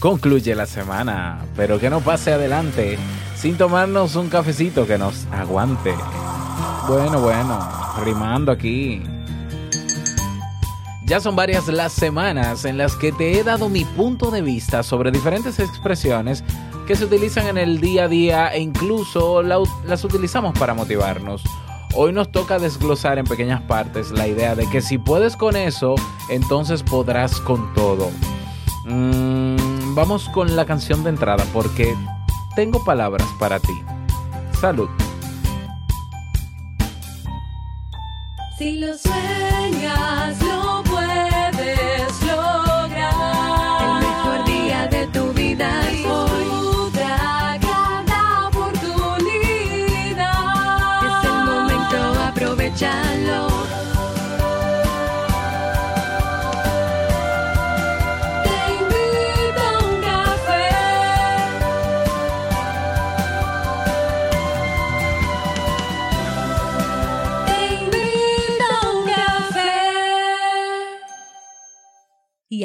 concluye la semana, pero que no pase adelante sin tomarnos un cafecito que nos aguante. Bueno, bueno, rimando aquí. Ya son varias las semanas en las que te he dado mi punto de vista sobre diferentes expresiones que se utilizan en el día a día e incluso las utilizamos para motivarnos. Hoy nos toca desglosar en pequeñas partes la idea de que si puedes con eso, entonces podrás con todo. Mm, vamos con la canción de entrada porque tengo palabras para ti. Salud. Si lo sueñas, Y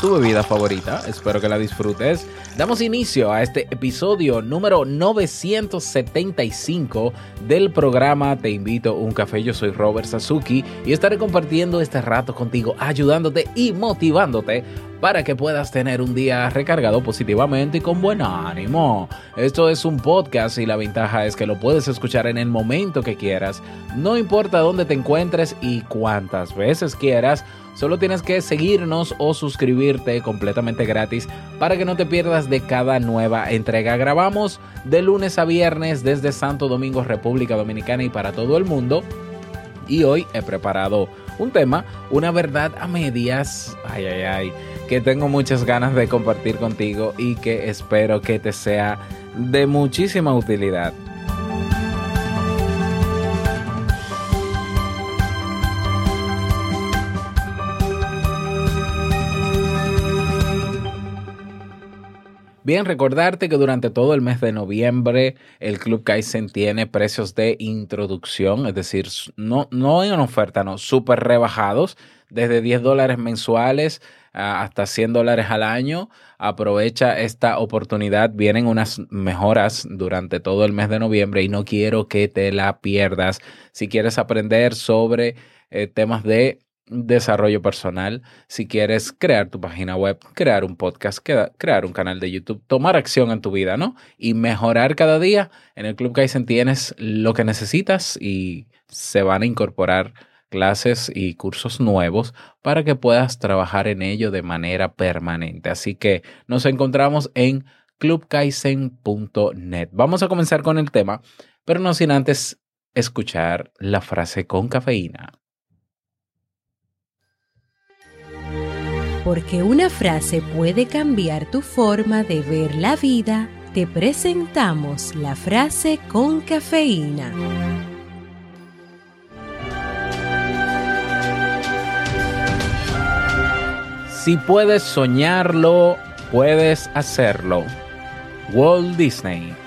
tu bebida favorita. Espero que la disfrutes. Damos inicio a este episodio número 975 del programa Te invito a un café. Yo soy Robert Sasuki y estaré compartiendo este rato contigo, ayudándote y motivándote para que puedas tener un día recargado positivamente y con buen ánimo. Esto es un podcast y la ventaja es que lo puedes escuchar en el momento que quieras, no importa dónde te encuentres y cuántas veces quieras Solo tienes que seguirnos o suscribirte completamente gratis para que no te pierdas de cada nueva entrega. Grabamos de lunes a viernes desde Santo Domingo, República Dominicana y para todo el mundo. Y hoy he preparado un tema, una verdad a medias, ay, ay, ay, que tengo muchas ganas de compartir contigo y que espero que te sea de muchísima utilidad. Bien, recordarte que durante todo el mes de noviembre el Club Kaizen tiene precios de introducción, es decir, no, no en oferta, no, súper rebajados, desde 10 dólares mensuales hasta 100 dólares al año. Aprovecha esta oportunidad, vienen unas mejoras durante todo el mes de noviembre y no quiero que te la pierdas. Si quieres aprender sobre eh, temas de desarrollo personal, si quieres crear tu página web, crear un podcast, crear un canal de YouTube, tomar acción en tu vida, ¿no? Y mejorar cada día. En el Club Kaizen tienes lo que necesitas y se van a incorporar clases y cursos nuevos para que puedas trabajar en ello de manera permanente. Así que nos encontramos en clubkaizen.net. Vamos a comenzar con el tema, pero no sin antes escuchar la frase con cafeína. Porque una frase puede cambiar tu forma de ver la vida, te presentamos la frase con cafeína. Si puedes soñarlo, puedes hacerlo. Walt Disney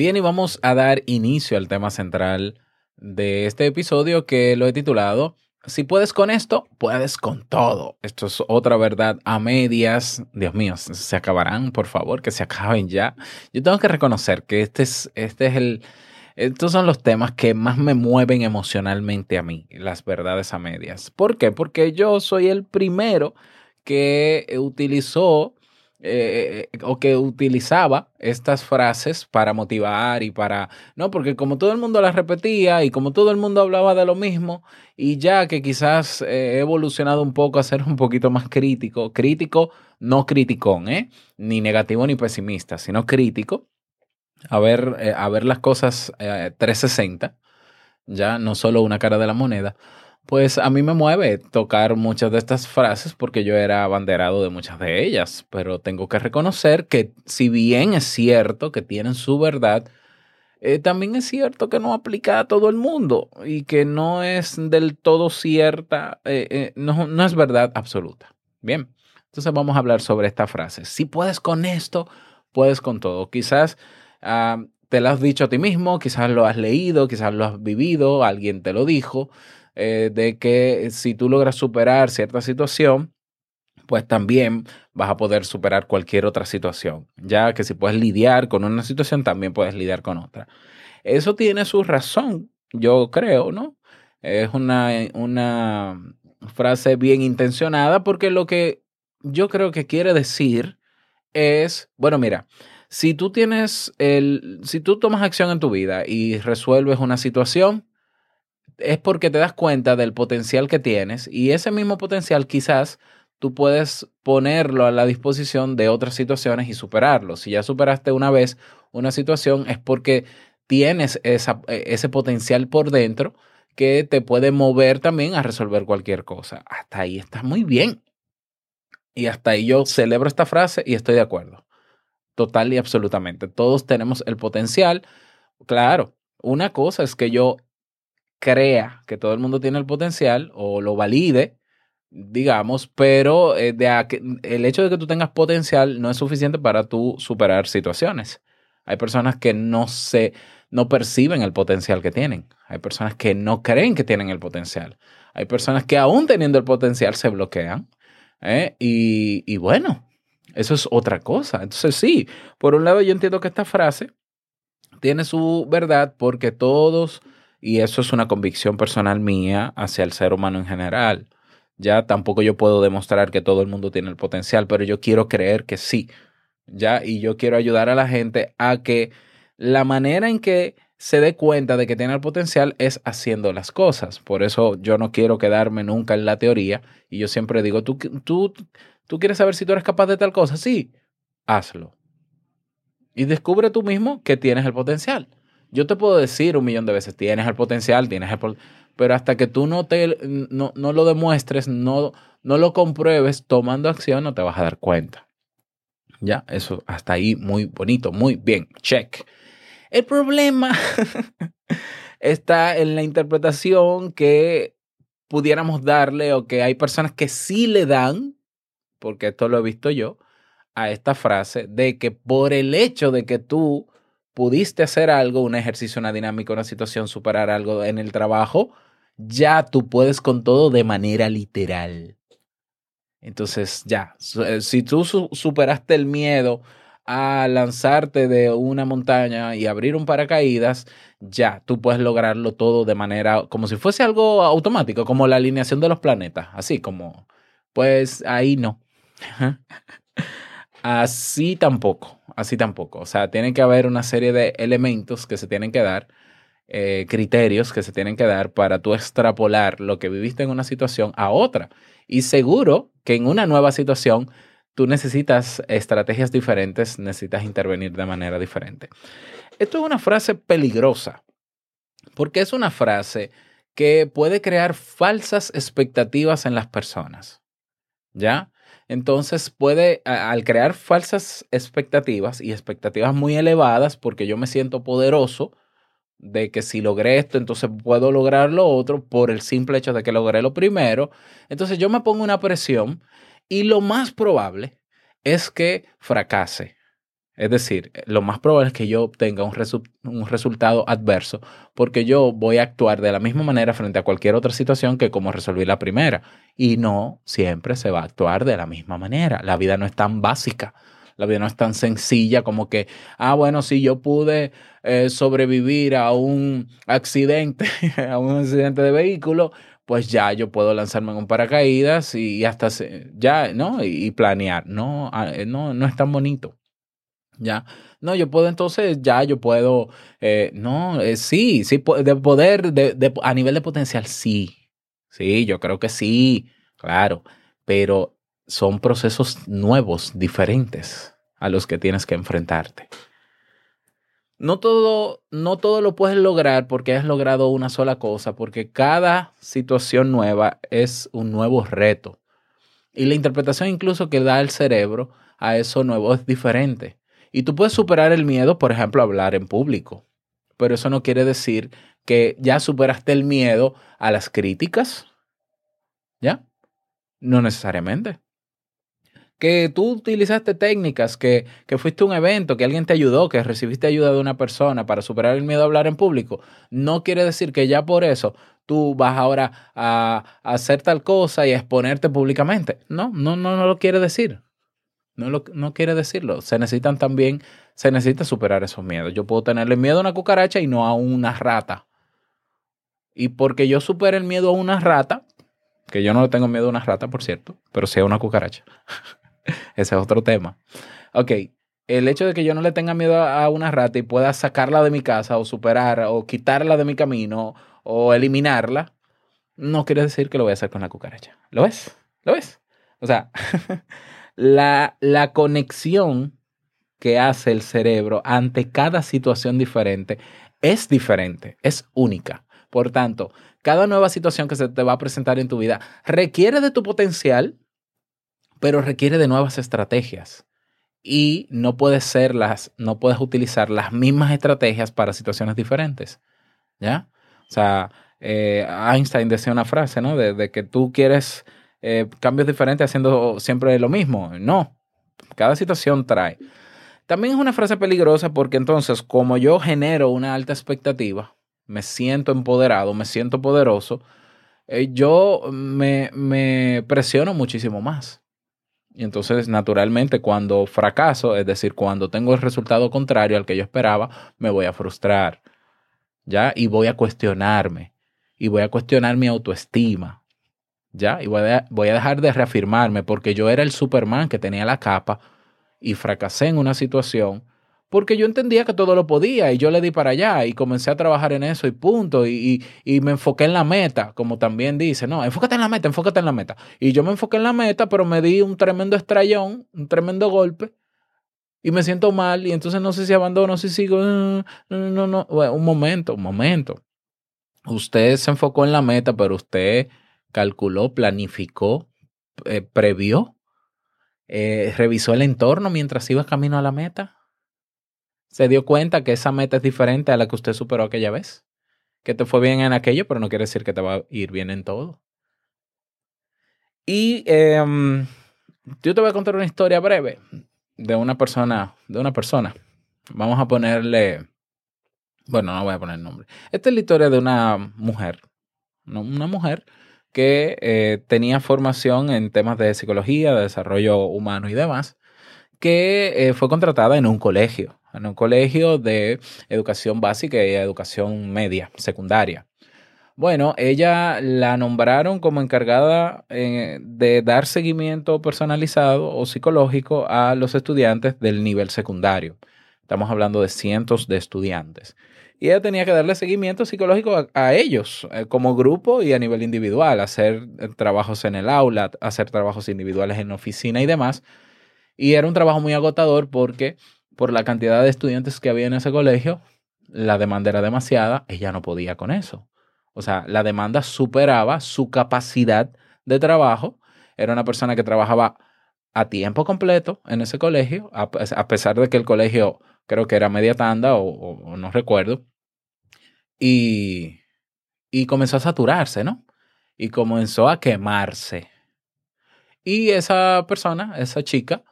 Bien, y vamos a dar inicio al tema central de este episodio que lo he titulado Si puedes con esto, puedes con todo. Esto es otra verdad a medias. Dios mío, se acabarán, por favor, que se acaben ya. Yo tengo que reconocer que este es, este es el, estos son los temas que más me mueven emocionalmente a mí, las verdades a medias. ¿Por qué? Porque yo soy el primero que utilizó eh, eh, o que utilizaba estas frases para motivar y para, no, porque como todo el mundo las repetía y como todo el mundo hablaba de lo mismo, y ya que quizás he evolucionado un poco a ser un poquito más crítico, crítico, no criticón, ¿eh? ni negativo ni pesimista, sino crítico, a ver, a ver las cosas 360, ya no solo una cara de la moneda pues a mí me mueve tocar muchas de estas frases porque yo era abanderado de muchas de ellas, pero tengo que reconocer que si bien es cierto que tienen su verdad, eh, también es cierto que no aplica a todo el mundo y que no es del todo cierta, eh, eh, no, no, es verdad absoluta. Bien, entonces vamos a hablar sobre esta frase. Si puedes con esto, puedes con todo. Quizás ah, te lo has dicho a ti mismo, quizás lo has leído, quizás lo has vivido, alguien te lo dijo. Eh, de que si tú logras superar cierta situación, pues también vas a poder superar cualquier otra situación, ya que si puedes lidiar con una situación, también puedes lidiar con otra. Eso tiene su razón, yo creo, ¿no? Es una, una frase bien intencionada porque lo que yo creo que quiere decir es, bueno, mira, si tú tienes el, si tú tomas acción en tu vida y resuelves una situación, es porque te das cuenta del potencial que tienes y ese mismo potencial quizás tú puedes ponerlo a la disposición de otras situaciones y superarlo. Si ya superaste una vez una situación es porque tienes e, ese potencial por dentro que te puede mover también a resolver cualquier cosa. Hasta ahí está muy bien. Y hasta ahí yo celebro esta frase y estoy de acuerdo. Total y absolutamente. Todos tenemos el potencial. Claro, una cosa es que yo crea que todo el mundo tiene el potencial o lo valide, digamos, pero eh, de el hecho de que tú tengas potencial no es suficiente para tú superar situaciones. Hay personas que no se, no perciben el potencial que tienen. Hay personas que no creen que tienen el potencial. Hay personas que aún teniendo el potencial se bloquean. ¿eh? Y, y bueno, eso es otra cosa. Entonces sí, por un lado yo entiendo que esta frase tiene su verdad porque todos y eso es una convicción personal mía hacia el ser humano en general. Ya tampoco yo puedo demostrar que todo el mundo tiene el potencial, pero yo quiero creer que sí. Ya, y yo quiero ayudar a la gente a que la manera en que se dé cuenta de que tiene el potencial es haciendo las cosas. Por eso yo no quiero quedarme nunca en la teoría y yo siempre digo, ¿tú, tú, tú quieres saber si tú eres capaz de tal cosa? Sí, hazlo. Y descubre tú mismo que tienes el potencial. Yo te puedo decir un millón de veces, tienes el potencial, tienes el pero hasta que tú no, te, no, no lo demuestres, no, no lo compruebes tomando acción, no te vas a dar cuenta. Ya, eso hasta ahí muy bonito, muy bien, check. El problema está en la interpretación que pudiéramos darle o que hay personas que sí le dan, porque esto lo he visto yo, a esta frase de que por el hecho de que tú pudiste hacer algo, un ejercicio, una dinámica, una situación, superar algo en el trabajo, ya tú puedes con todo de manera literal. Entonces, ya, eh, si tú superaste el miedo a lanzarte de una montaña y abrir un paracaídas, ya, tú puedes lograrlo todo de manera, como si fuese algo automático, como la alineación de los planetas, así como, pues ahí no. Así tampoco, así tampoco. O sea, tiene que haber una serie de elementos que se tienen que dar, eh, criterios que se tienen que dar para tú extrapolar lo que viviste en una situación a otra. Y seguro que en una nueva situación tú necesitas estrategias diferentes, necesitas intervenir de manera diferente. Esto es una frase peligrosa, porque es una frase que puede crear falsas expectativas en las personas. ¿Ya? Entonces puede, al crear falsas expectativas y expectativas muy elevadas, porque yo me siento poderoso de que si logré esto, entonces puedo lograr lo otro por el simple hecho de que logré lo primero, entonces yo me pongo una presión y lo más probable es que fracase. Es decir, lo más probable es que yo obtenga un, un, resultado adverso porque yo voy a actuar de la misma manera frente a cualquier otra situación que como resolví la primera. Y no siempre se va a actuar de la misma manera. La vida no es tan básica. La vida no es tan sencilla como que, ah, bueno, si yo pude eh, sobrevivir a un accidente, a un accidente de vehículo, pues ya yo puedo lanzarme en un paracaídas y, hasta ya, ¿no? Y, planear. No, ah, eh, no, no es tan bonito. ¿Ya? No, yo puedo entonces, ya yo puedo, eh, no, eh, sí, sí, de poder, de, a nivel de potencial, sí. Sí, yo creo que sí, claro, pero son procesos nuevos, diferentes a los que tienes que enfrentarte. No todo, no todo lo puedes lograr porque has logrado una sola cosa, porque cada situación nueva es un nuevo reto. Y la interpretación incluso que da el cerebro a eso nuevo es diferente. Y tú puedes superar el miedo, por ejemplo, a hablar en público. Pero eso no quiere decir que ya superaste el miedo a las críticas. ¿Ya? No necesariamente que tú utilizaste técnicas, que, que, fuiste a un evento, que alguien te ayudó, que recibiste ayuda de una persona para superar el miedo a hablar en público, no quiere decir que ya por eso tú vas ahora a, hacer tal cosa y a exponerte públicamente. No, no, no, no lo quiere decir. No, lo, no quiere decirlo. Se necesitan también, se necesita superar esos miedos. Yo puedo tenerle miedo a una cucaracha y no a una rata. Y porque yo supere el miedo a una rata, que yo no le tengo miedo a una rata, por cierto, pero sí a una cucaracha. Ese es otro tema. Ok, el hecho de que yo no le tenga miedo a una rata y pueda sacarla de mi casa o superar o quitarla de mi camino o eliminarla, no quiere decir que lo voy a hacer con la cucaracha. ¿Lo ves? ¿Lo ves? O sea, la, la conexión que hace el cerebro ante cada situación diferente es diferente, es única. Por tanto, cada nueva situación que se te va a presentar en tu vida requiere de tu potencial, pero requiere de nuevas estrategias. Y no puedes ser las, no puedes utilizar las mismas estrategias para situaciones diferentes. ¿Ya? O sea, eh, Einstein decía una frase, ¿no? De, que tú quieres eh, cambios diferentes haciendo siempre lo mismo. No, cada situación trae. También es una frase peligrosa porque entonces, como yo genero una alta expectativa, me siento empoderado, me siento poderoso, eh, yo me, me presiono muchísimo más. Y entonces, naturalmente, cuando fracaso, es decir, cuando tengo el resultado contrario al que yo esperaba, me voy a frustrar. ¿Ya? Y voy a cuestionarme. Y voy a cuestionar mi autoestima. ¿Ya? Y voy a, voy a dejar de reafirmarme porque yo era el Superman que tenía la capa y fracasé en una situación porque yo entendía que todo lo podía y yo le di para allá y comencé a trabajar en eso y punto. Y, me enfoqué en la meta, como también dice, no, enfócate en la meta, enfócate en la meta. Y yo me enfoqué en la meta, pero me di un tremendo estrellón, un tremendo golpe y me siento mal y entonces no sé si abandono, si sigo, no, no, no, un momento, un momento. Usted se enfocó en la meta, pero usted calculó, planificó, eh, previó, eh, revisó el entorno mientras iba camino a la meta se dio cuenta que esa meta es diferente a la que usted superó aquella vez. Que te fue bien en aquello, pero no quiere decir que te va a ir bien en todo. Y em, yo te voy a contar una historia breve de una persona, de una persona. Vamos a ponerle, bueno, no voy a poner nombre. Esta es la historia de una mujer, una mujer que eh, tenía formación en temas de psicología, de desarrollo humano y demás, que eh, fue contratada en un colegio en un colegio de educación básica y educación media, secundaria. Bueno, ella la nombraron como encargada eh, de dar seguimiento personalizado o psicológico a los estudiantes del nivel secundario. Estamos hablando de cientos de estudiantes. Y ella tenía que darle seguimiento psicológico a, ellos eh, como grupo y a nivel individual, hacer eh, trabajos en el aula, hacer trabajos individuales en oficina y demás. Y era un trabajo muy agotador porque por la cantidad de estudiantes que había en ese colegio, la demanda era demasiada, ella no podía con eso. O sea, la demanda superaba su capacidad de trabajo. Era una persona que trabajaba a tiempo completo en ese colegio, a, pesar de que el colegio creo que era media tanda o, no recuerdo. Y, y comenzó a saturarse, ¿no? Y comenzó a quemarse. Y esa persona, esa chica,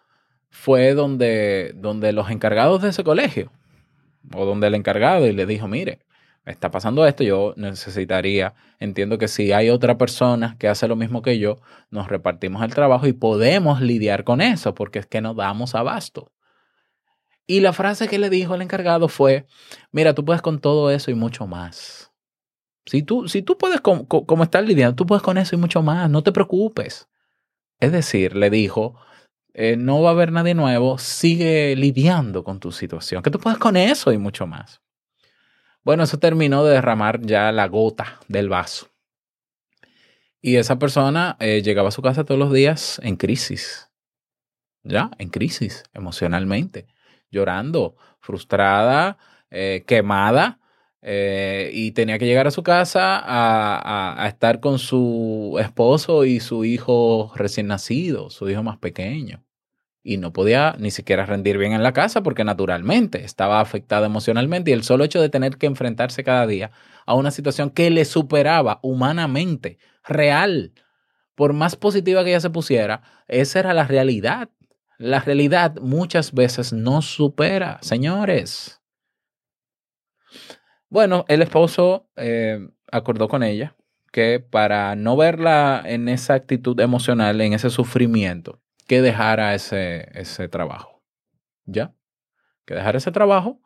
fue donde, donde los encargados de ese colegio, o donde el encargado y le dijo, mire, está pasando esto, yo necesitaría, entiendo que si hay otra persona que hace lo mismo que yo, nos repartimos el trabajo y podemos lidiar con eso, porque es que nos damos abasto. Y la frase que le dijo el encargado fue, mira, tú puedes con todo eso y mucho más. Si tú, si tú puedes, como estar lidiando, tú puedes con eso y mucho más, no te preocupes. Es decir, le dijo, eh, no va a haber nadie nuevo, sigue lidiando con tu situación, que tú puedes con eso y mucho más. Bueno, eso terminó de derramar ya la gota del vaso. Y esa persona eh, llegaba a su casa todos los días en crisis, ya, en crisis emocionalmente, llorando, frustrada, eh, quemada, eh, y tenía que llegar a su casa a, estar con su esposo y su hijo recién nacido, su hijo más pequeño. Y no podía ni siquiera rendir bien en la casa porque naturalmente estaba afectada emocionalmente y el solo hecho de tener que enfrentarse cada día a una situación que le superaba humanamente, real, por más positiva que ella se pusiera, esa era la realidad. La realidad muchas veces no supera, señores. Bueno, el esposo eh, acordó con ella que para no verla en esa actitud emocional, en ese sufrimiento, que dejara ese, ese trabajo. ¿Ya? Que dejara ese trabajo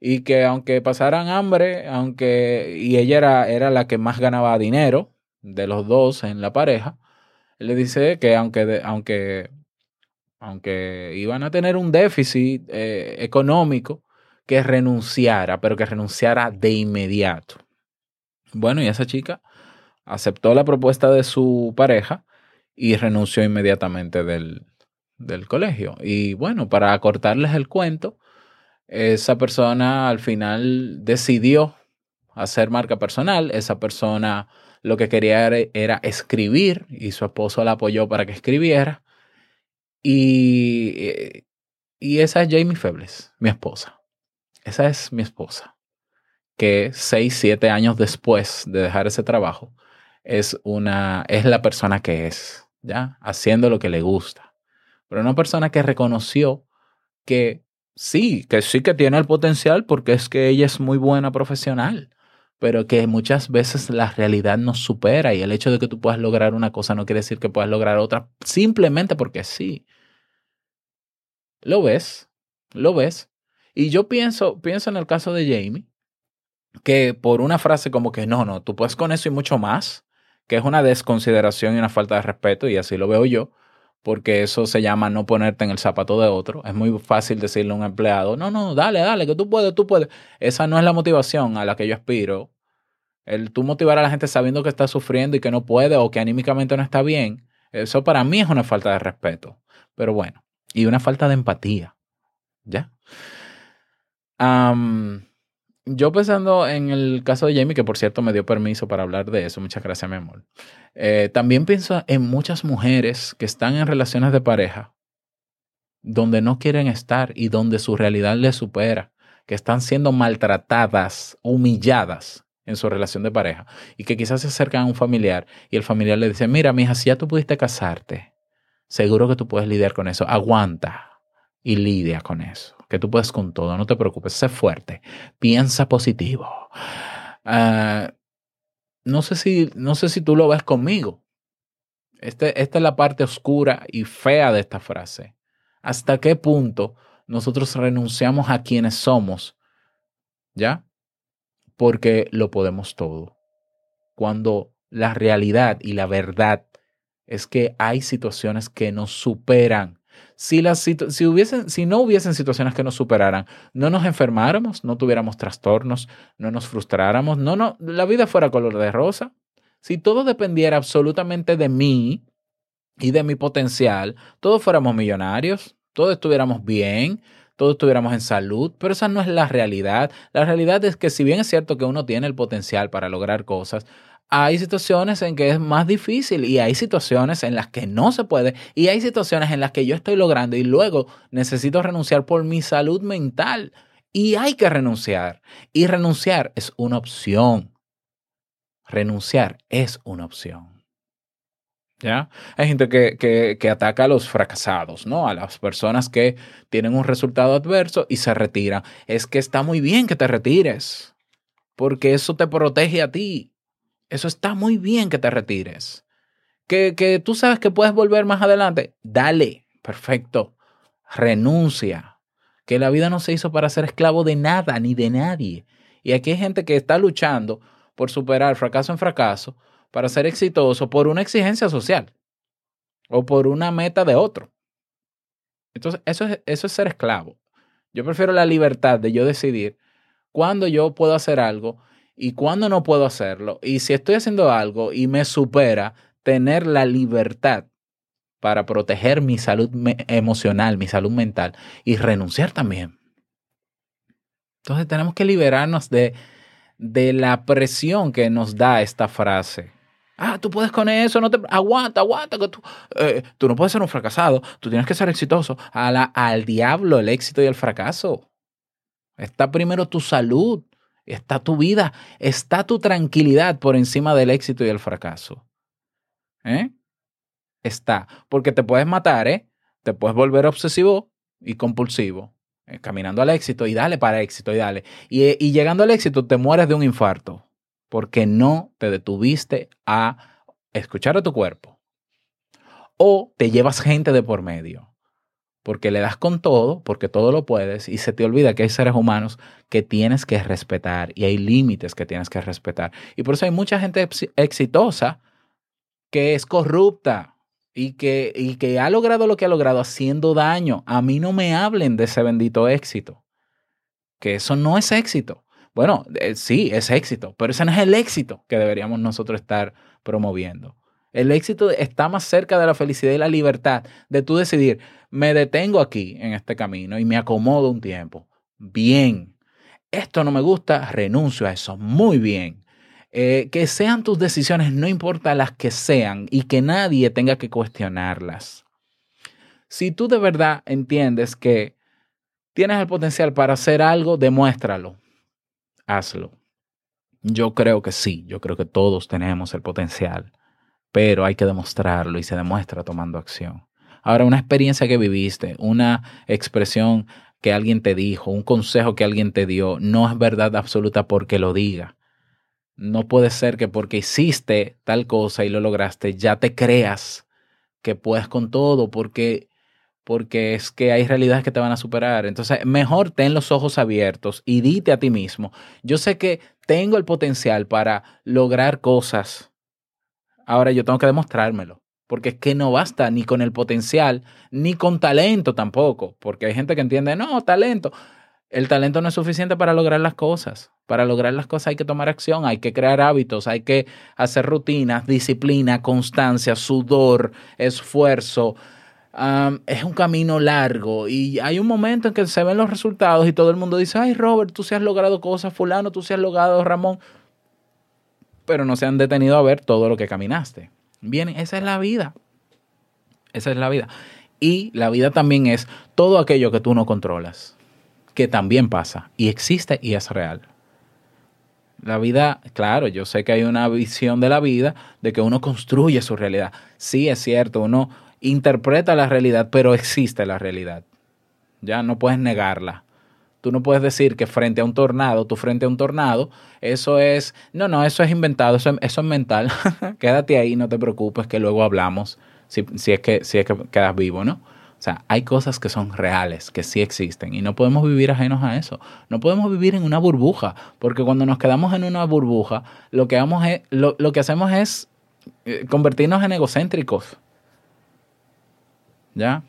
y que aunque pasaran hambre, aunque y ella era, era la que más ganaba dinero de los dos en la pareja, le dice que aunque, aunque, aunque iban a tener un déficit eh, económico, que renunciara, pero que renunciara de inmediato. Bueno, y esa chica aceptó la propuesta de su pareja y renunció inmediatamente del, del colegio. Y bueno, para acortarles el cuento, esa persona al final decidió hacer marca personal. Esa persona lo que quería era, escribir y su esposo la apoyó para que escribiera. Y, y esa es Jamie Febles, mi esposa. Esa es mi esposa, que seis, siete años después de dejar ese trabajo, es una, es la persona que es, ¿ya? Haciendo lo que le gusta. Pero una persona que reconoció que sí, que sí que tiene el potencial porque es que ella es muy buena profesional, pero que muchas veces la realidad nos supera y el hecho de que tú puedas lograr una cosa no quiere decir que puedas lograr otra simplemente porque sí. ¿Lo ves? ¿Lo ves? Y yo pienso, pienso en el caso de Jamie, que por una frase como que no, no, tú puedes con eso y mucho más, que es una desconsideración y una falta de respeto, y así lo veo yo, porque eso se llama no ponerte en el zapato de otro. Es muy fácil decirle a un empleado, no, no, dale, dale, que tú puedes, tú puedes. Esa no es la motivación a la que yo aspiro. El tú motivar a la gente sabiendo que está sufriendo y que no puede o que anímicamente no está bien, eso para mí es una falta de respeto. Pero bueno, y una falta de empatía. ¿Ya? Yo pensando en el caso de Jamie, que por cierto me dio permiso para hablar de eso, muchas gracias mi amor. Eh, también pienso en muchas mujeres que están en relaciones de pareja donde no quieren estar y donde su realidad les supera, que están siendo maltratadas, humilladas en su relación de pareja y que quizás se acercan a un familiar y el familiar le dice, mira, mija, si ya tú pudiste casarte, seguro que tú puedes lidiar con eso, aguanta y lidia con eso que tú puedes con todo, no te preocupes, sé fuerte, piensa positivo. Ah, no, sé si, no sé si tú lo ves conmigo. Este, esta es la parte oscura y fea de esta frase. ¿Hasta qué punto nosotros renunciamos a quienes somos? ¿Ya? Porque lo podemos todo. Cuando la realidad y la verdad es que hay situaciones que nos superan si, las, si, hubiesen, si no hubiesen situaciones que nos superaran, no nos enfermáramos, no tuviéramos trastornos, no nos frustráramos, no, no, la vida fuera color de rosa. Si todo dependiera absolutamente de mí y de mi potencial, todos fuéramos millonarios, todos estuviéramos bien, todos estuviéramos en salud, pero esa no es la realidad. La realidad es que si bien es cierto que uno tiene el potencial para lograr cosas, hay situaciones en que es más difícil y hay situaciones en las que no se puede y hay situaciones en las que yo estoy logrando y luego necesito renunciar por mi salud mental y hay que renunciar. Y renunciar es una opción. Renunciar es una opción. ¿Ya? Hay gente que, que, que, ataca a los fracasados, ¿no? A las personas que tienen un resultado adverso y se retiran. Es que está muy bien que te retires, porque eso te protege a ti. Eso está muy bien que te retires. Que, que tú sabes que puedes volver más adelante. Dale, perfecto. Renuncia. Que la vida no se hizo para ser esclavo de nada ni de nadie. Y aquí hay gente que está luchando por superar fracaso en fracaso para ser exitoso por una exigencia social o por una meta de otro. Entonces, eso es, eso es ser esclavo. Yo prefiero la libertad de yo decidir cuándo yo puedo hacer algo y cuándo no puedo hacerlo. Y si estoy haciendo algo y me supera, tener la libertad para proteger mi salud emocional, mi salud mental y renunciar también. Entonces tenemos que liberarnos de, de la presión que nos da esta frase. Ah, tú puedes con eso, no te aguanta, aguanta, que tú, eh, tú no puedes ser un fracasado, tú tienes que ser exitoso. A la, al diablo el éxito y el fracaso. Está primero tu salud, está tu vida, está tu tranquilidad por encima del éxito y el fracaso. ¿Eh? Está, porque te puedes matar, ¿eh? Te puedes volver obsesivo y compulsivo, eh, caminando al éxito y dale para éxito y dale. Y, y llegando al éxito te mueres de un infarto porque no te detuviste a escuchar a tu cuerpo. O te llevas gente de por medio, porque le das con todo, porque todo lo puedes y se te olvida que hay seres humanos que tienes que respetar y hay límites que tienes que respetar. Y por eso hay mucha gente exitosa que es corrupta y que, y que ha logrado lo que ha logrado haciendo daño. A mí no me hablen de ese bendito éxito, que eso no es éxito. Bueno, eh, sí, es éxito, pero ese no es el éxito que deberíamos nosotros estar promoviendo. El éxito está más cerca de la felicidad y la libertad, de tú decidir, me detengo aquí en este camino y me acomodo un tiempo. Bien, esto no me gusta, renuncio a eso. Muy bien. Eh, que sean tus decisiones, no importa las que sean, y que nadie tenga que cuestionarlas. Si tú de verdad entiendes que tienes el potencial para hacer algo, demuéstralo hazlo. Yo creo que sí, yo creo que todos tenemos el potencial, pero hay que demostrarlo y se demuestra tomando acción. Ahora, una experiencia que viviste, una expresión que alguien te dijo, un consejo que alguien te dio, no es verdad absoluta porque lo diga. No puede ser que porque hiciste tal cosa y lo lograste, ya te creas que puedes con todo, porque porque es que hay realidades que te van a superar. Entonces, mejor ten los ojos abiertos y dite a ti mismo, yo sé que tengo el potencial para lograr cosas. Ahora yo tengo que demostrármelo, porque es que no basta ni con el potencial, ni con talento tampoco, porque hay gente que entiende, no, talento. El talento no es suficiente para lograr las cosas. Para lograr las cosas hay que tomar acción, hay que crear hábitos, hay que hacer rutinas, disciplina, constancia, sudor, esfuerzo, es un camino largo y hay un momento en que se ven los resultados y todo el mundo dice, ay Robert, tú se has logrado cosas, fulano, tú se has logrado, Ramón, pero no se han detenido a ver todo lo que caminaste. Bien, esa es la vida. Esa es la vida. Y la vida también es todo aquello que tú no controlas, que también pasa y existe y es real. La vida, claro, yo sé que hay una visión de la vida de que uno construye su realidad. Sí, es cierto, uno, interpreta la realidad, pero existe la realidad. Ya no puedes negarla. Tú no puedes decir que frente a un tornado, tú frente a un tornado, eso es, no, no, eso es inventado, eso, es mental. Quédate ahí, no te preocupes, que luego hablamos, si, es que, si es que quedas vivo, ¿no? O sea, hay cosas que son reales, que sí existen, y no podemos vivir ajenos a eso. No podemos vivir en una burbuja, porque cuando nos quedamos en una burbuja, lo que, es, lo, lo que hacemos es eh, convertirnos en egocéntricos. ¿ya?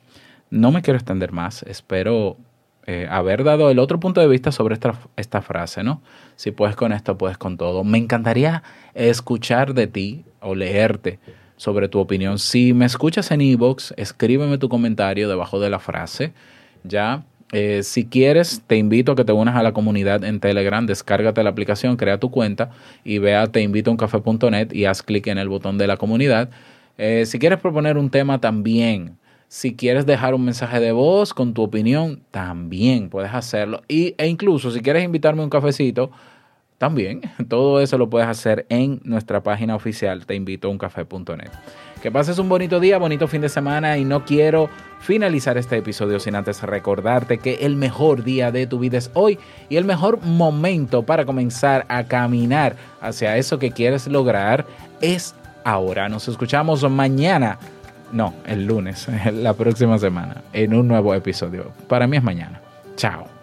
No me quiero extender más, espero eh, haber dado el otro punto de vista sobre esta, esta, frase, ¿no? Si puedes con esto, puedes con todo. Me encantaría escuchar de ti o leerte sobre tu opinión. Si me escuchas en Evox, escríbeme tu comentario debajo de la frase, ¿ya? Eh, si quieres, te invito a que te unas a la comunidad en Telegram, descárgate la aplicación, crea tu cuenta y invito a un café.net y haz clic en el botón de la comunidad. Eh, si quieres proponer un tema también, si quieres dejar un mensaje de voz con tu opinión, también puedes hacerlo. Y, e incluso si quieres invitarme un cafecito, también. Todo eso lo puedes hacer en nuestra página oficial, te invito a un café.net. Que pases un bonito día, bonito fin de semana y no quiero finalizar este episodio sin antes recordarte que el mejor día de tu vida es hoy y el mejor momento para comenzar a caminar hacia eso que quieres lograr es ahora. Nos escuchamos mañana no, el lunes, la próxima semana, en un nuevo episodio. Para mí es mañana. Chao.